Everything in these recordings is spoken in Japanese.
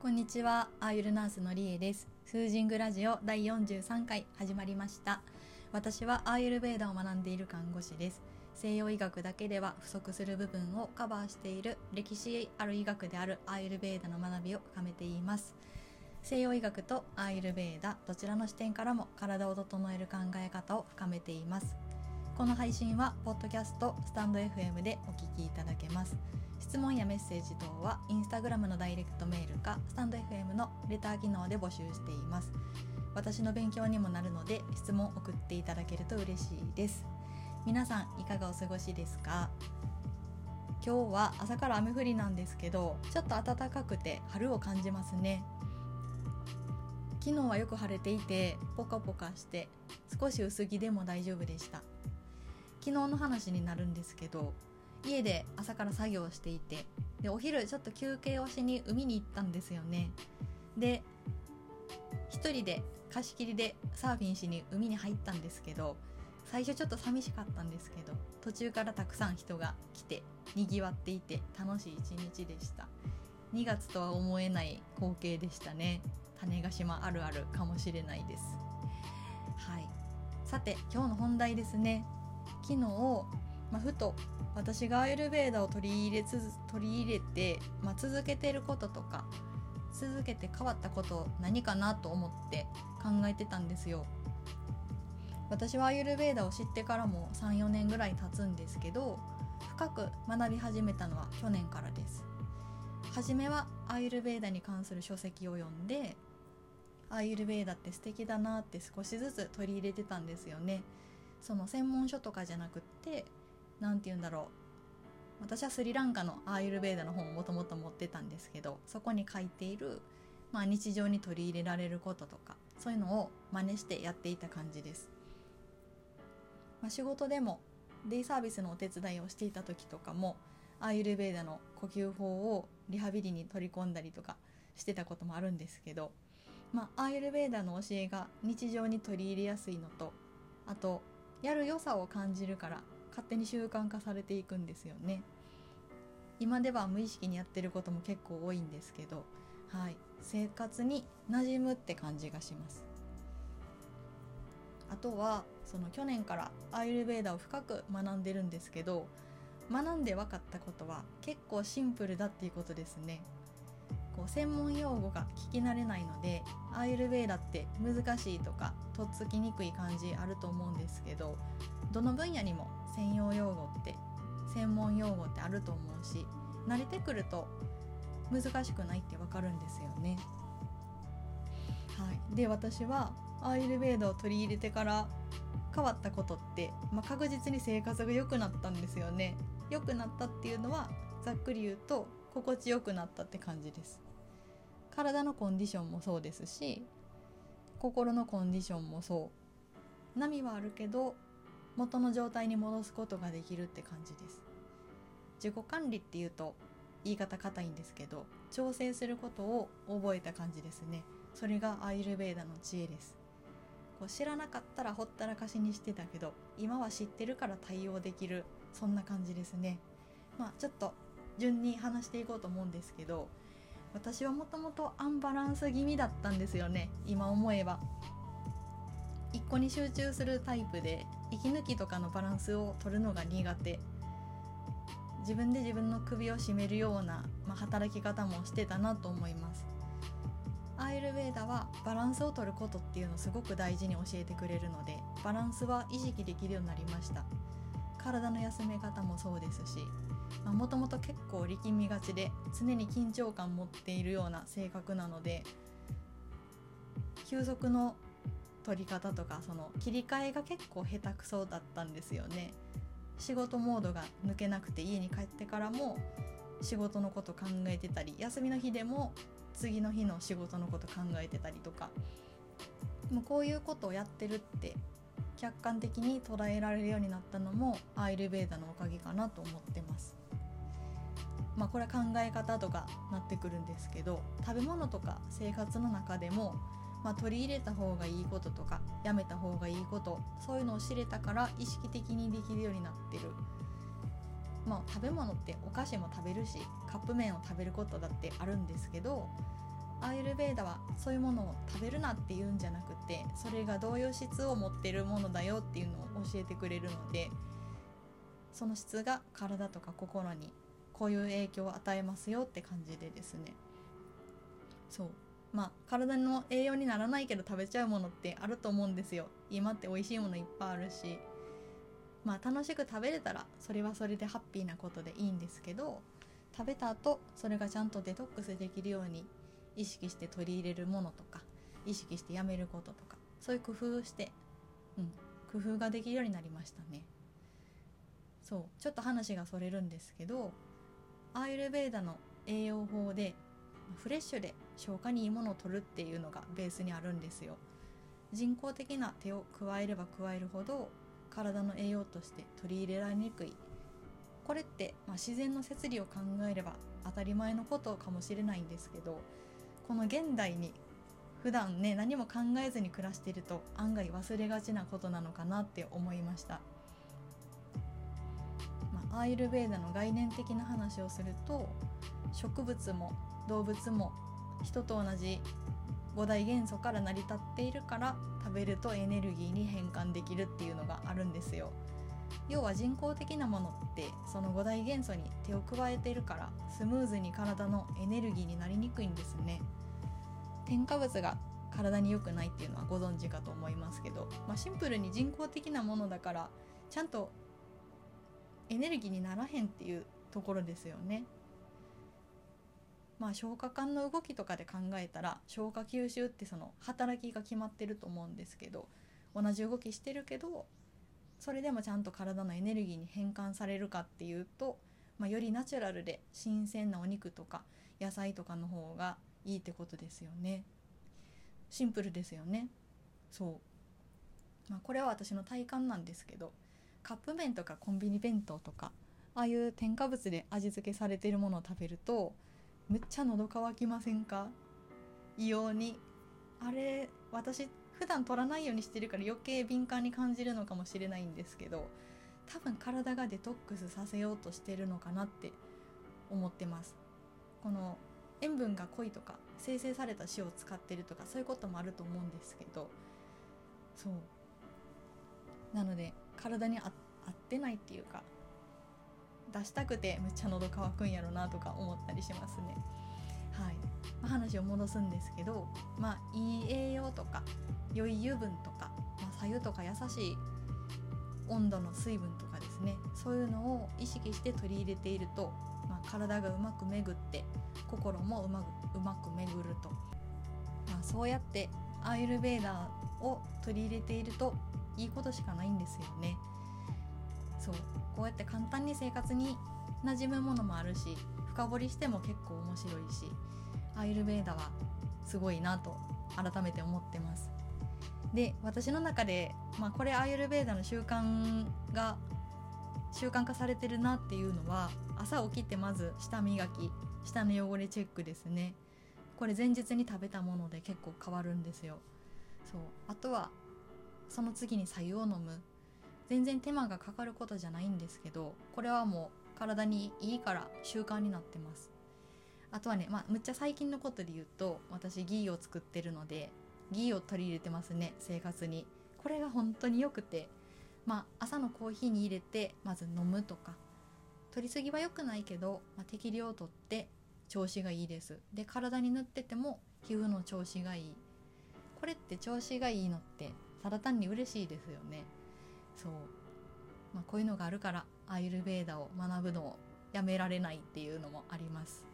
こんにちは、アーユルナースのりえです。スージングラジオ第43回始まりました。私はアーユルベーダを学んでいる看護師です。西洋医学だけでは不足する部分をカバーしている歴史ある医学であるアーユルベーダの学びを深めています。西洋医学とアーユルベーダどちらの視点からも体を整える考え方を深めています。この配信はポッドキャストスタンド FM でお聞きいただけます。質問やメッセージ等はインスタグラムのダイレクトメールかスタンド FM のレター機能で募集しています。私の勉強にもなるので質問を送っていただけると嬉しいです。皆さんいかがお過ごしですか？今日は朝から雨降りなんですけどちょっと暖かくて春を感じますね。昨日はよく晴れていてポカポカして少し薄着でも大丈夫でした。昨日の話になるんですけど家で朝から作業していてでお昼ちょっと休憩をしに海に行ったんですよね。で一人で貸し切りでサーフィンしに海に入ったんですけど最初ちょっと寂しかったんですけど途中からたくさん人が来てにぎわっていて楽しい一日でした。2月とは思えない光景でしたね。種子島あるあるかもしれないです。はい。さて今日の本題ですね。昨日、まあ、ふと私がアイルベーダを取り入れつ取り入れて、まあ、続けてることとか続けて変わったこと何かなと思って考えてたんですよ。私はアイルベーダを知ってからも34年ぐらい経つんですけど深く学び始めたのは去年からです。初めはアイルベーダに関する書籍を読んでアイルベーダって素敵だなって少しずつ取り入れてたんですよね。その専門書とかじゃなくって何て言うんだろう。私はスリランカのアーユルベーダの本をもともと持ってたんですけどそこに書いている、まあ、日常に取り入れられることとかそういうのを真似してやっていた感じです、まあ、仕事でもデイサービスのお手伝いをしていた時とかもアーユルベーダの呼吸法をリハビリに取り込んだりとかしてたこともあるんですけど、まあ、アーユルベーダの教えが日常に取り入れやすいのとあとやる良さを感じるから勝手に習慣化されていくんですよね。今では無意識にやってることも結構多いんですけど、はい、生活に馴染むって感じがします。あとはその去年からアイルベーダを深く学んでるんですけど学んで分かったことは結構シンプルだっていうことですね。こう専門用語が聞き慣れないのでアイルベーダって難しいとかとっつきにくい感じあると思うんですけどどの分野にも専用用語って専門用語ってあると思うし慣れてくると難しくないってわかるんですよね。はい、で私はアイルベーダを取り入れてから変わったことって、まあ、確実に生活が良くなったんですよね。良くなったっていうのはざっくり言うと心地よくなったって感じです。体のコンディションもそうですし心のコンディションもそう。波はあるけど元の状態に戻すことができるって感じです。自己管理っていうと言い方硬いんですけど調整することを覚えた感じですね。それがアイルベーダの知恵です。こう知らなかったらほったらかしにしてたけど今は知ってるから対応できる。そんな感じですね。まあちょっと順に話していこうと思うんですけど私はもともとアンバランス気味だったんですよね。今思えば。一個に集中するタイプで息抜きとかのバランスを取るのが苦手。自分で自分の首を絞めるような、まあ、働き方もしてたなと思います。アイルベーダはバランスを取ることっていうのをすごく大事に教えてくれるのでバランスは意識できるようになりました。体の休め方もそうですしもともと結構力みがちで常に緊張感持っているような性格なので休息の取り方とかその切り替えが結構下手くそだったんですよね。仕事モードが抜けなくて家に帰ってからも仕事のこと考えてたり休みの日でも次の日の仕事のこと考えてたりとかもうこういうことをやってるって客観的に捉えられるようになったのもアイルベーダのおかげかなと思ってます。まあこれは考え方とかなってくるんですけど食べ物とか生活の中でもまあ、取り入れた方がいいこととかやめた方がいいことそういうのを知れたから意識的にできるようになってる、まあ、食べ物ってお菓子も食べるしカップ麺を食べることだってあるんですけどアーユルベーダはそういうものを食べるなっていうんじゃなくてそれがどういう質を持ってるものだよっていうのを教えてくれるのでその質が体とか心にこういう影響を与えますよって感じでですね。そう。まあ体の栄養にならないけど食べちゃうものってあると思うんですよ。今って美味しいものいっぱいあるし。まあ楽しく食べれたらそれはそれでハッピーなことでいいんですけど食べた後それがちゃんとデトックスできるように意識して取り入れるものとか意識してやめることとかそういう工夫をして、うん、工夫ができるようになりましたね。そう。ちょっと話がそれるんですけどアーユルベーダの栄養法でフレッシュで消化にいいものを取るっていうのがベースにあるんですよ。人工的な手を加えれば加えるほど体の栄養として取り入れられにくい。これって、まあ、自然の摂理を考えれば当たり前のことかもしれないんですけどこの現代に普段ね何も考えずに暮らしていると案外忘れがちなことなのかなって思いました、アーユルベーダの概念的な話をすると植物も動物も人と同じ五大元素から成り立っているから食べるとエネルギーに変換できるっていうのがあるんですよ。要は人工的なものってその五大元素に手を加えているからスムーズに体のエネルギーになりにくいんですね。添加物が体に良くないっていうのはご存知かと思いますけど、まあ、シンプルに人工的なものだからちゃんとエネルギーにならへんっていうところですよね。まあ消化管の動きとかで考えたら消化吸収ってその働きが決まってると思うんですけど同じ動きしてるけどそれでもちゃんと体のエネルギーに変換されるかっていうと、まあ、よりナチュラルで新鮮なお肉とか野菜とかの方がいいってことですよね。シンプルですよね。そう。まあこれは私の体感なんですけどカップ麺とかコンビニ弁当とかああいう添加物で味付けされてるものを食べるとめっちゃ喉乾きませんか？異様に。あれ私普段取らないようにしてるから余計敏感に感じるのかもしれないんですけど多分体がデトックスさせようとしてるのかなって思ってます。この塩分が濃いとか生成された塩を使ってるとかそういうこともあると思うんですけどそう。なので体に合ってないっていうか出したくてめっちゃ喉乾くんやろなとか思ったりしますね。はい。まあ、話を戻すんですけど、まあ、いい栄養とか良い油分とか、まあ、左右とか優しい温度の水分とかですね。そういうのを意識して取り入れていると、まあ、体がうまく巡って心もうまくうまく巡ると、まあ、そうやってアーユルベーダーを取り入れているといいことしかないんですよね。そうこうやって簡単に生活に馴染むものもあるし深掘りしても結構面白いしアイルベーダはすごいなと改めて思ってます。で私の中で、まあ、これアイルベーダの習慣が習慣化されてるなっていうのは朝起きてまず舌磨き舌の汚れチェックですね。これ前日に食べたもので結構変わるんですよ。そうあとはその次に白湯を飲む。全然手間がかかることじゃないんですけどこれはもう体にいいから習慣になってます。あとはねまあむっちゃ最近のことで言うと私ギーを作ってるのでギーを取り入れてますね生活に。これが本当に良くてまあ朝のコーヒーに入れてまず飲むとか。取りすぎは良くないけど、まあ、適量をとって調子がいいです。で体に塗ってても皮膚の調子がいい。これって調子がいいのってただ単に嬉しいですよね。そう、まあ、こういうのがあるからアイルベーダを学ぶのをやめられないっていうのもあります。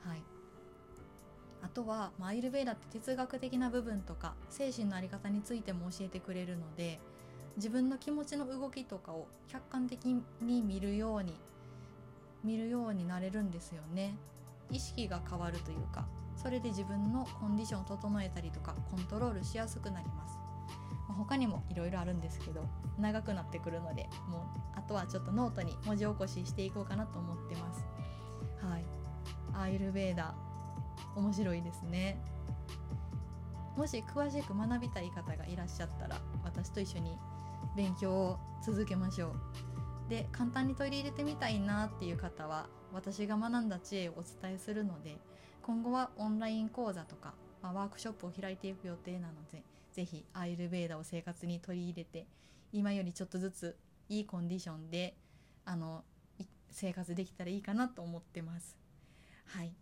はい。あとは、まあ、アイルベーダって哲学的な部分とか精神の在り方についても教えてくれるので自分の気持ちの動きとかを客観的に見るように見るようになれるんですよね。意識が変わるというかそれで自分のコンディションを整えたりとかコントロールしやすくなります。他にもいろいろあるんですけど長くなってくるのでもうあとはちょっとノートに文字起こししていこうかなと思ってます。はい。アーユルヴェーダ面白いですね。もし詳しく学びたい方がいらっしゃったら私と一緒に勉強を続けましょう。で簡単に取り入れてみたいなっていう方は私が学んだ知恵をお伝えするので今後はオンライン講座とか、まあ、ワークショップを開いていく予定なので是非アイルベーダを生活に取り入れて今よりちょっとずついいコンディションであの生活できたらいいかなと思ってます。はい。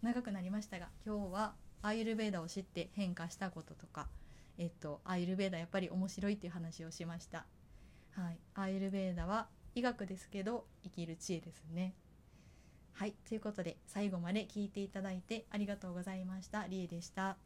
長くなりましたが今日はアイルベーダを知って変化したこととかえっとアイルベーダやっぱり面白いっていう話をしました。はい。アイルベーダは医学ですけど生きる知恵ですね。はい。ということで最後まで聞いていただいてありがとうございました。りえでした。